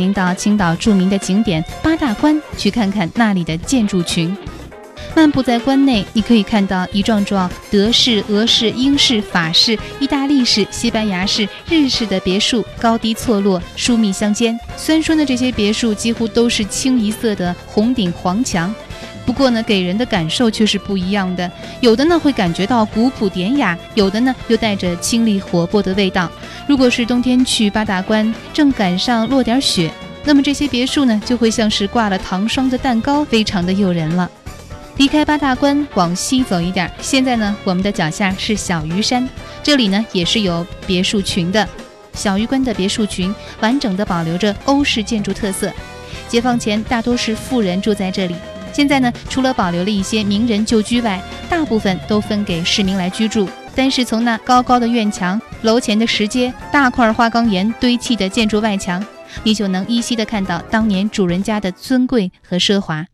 领导青岛著名的景点八大关，去看看那里的建筑群。漫步在关内，你可以看到一幢幢德式、俄式、英式、法式、意大利式、西班牙式、日式的别墅，高低错落，疏密相间。虽然说呢，这些别墅几乎都是清一色的红顶黄墙，不过呢，给人的感受却是不一样的。有的呢会感觉到古朴典雅，有的呢又带着清丽活泼的味道。如果是冬天去八大关，正赶上落点雪，那么这些别墅呢就会像是挂了糖霜的蛋糕，非常的诱人了。离开八大关，往西走一点，现在呢，我们的脚下是小鱼山，这里呢也是有别墅群的。小鱼关的别墅群完整的保留着欧式建筑特色，解放前大多是富人住在这里，现在呢，除了保留了一些名人旧居外，大部分都分给市民来居住。但是从那高高的院墙、楼前的石阶、大块花岗岩堆砌的建筑外墙，你就能依稀的看到当年主人家的尊贵和奢华。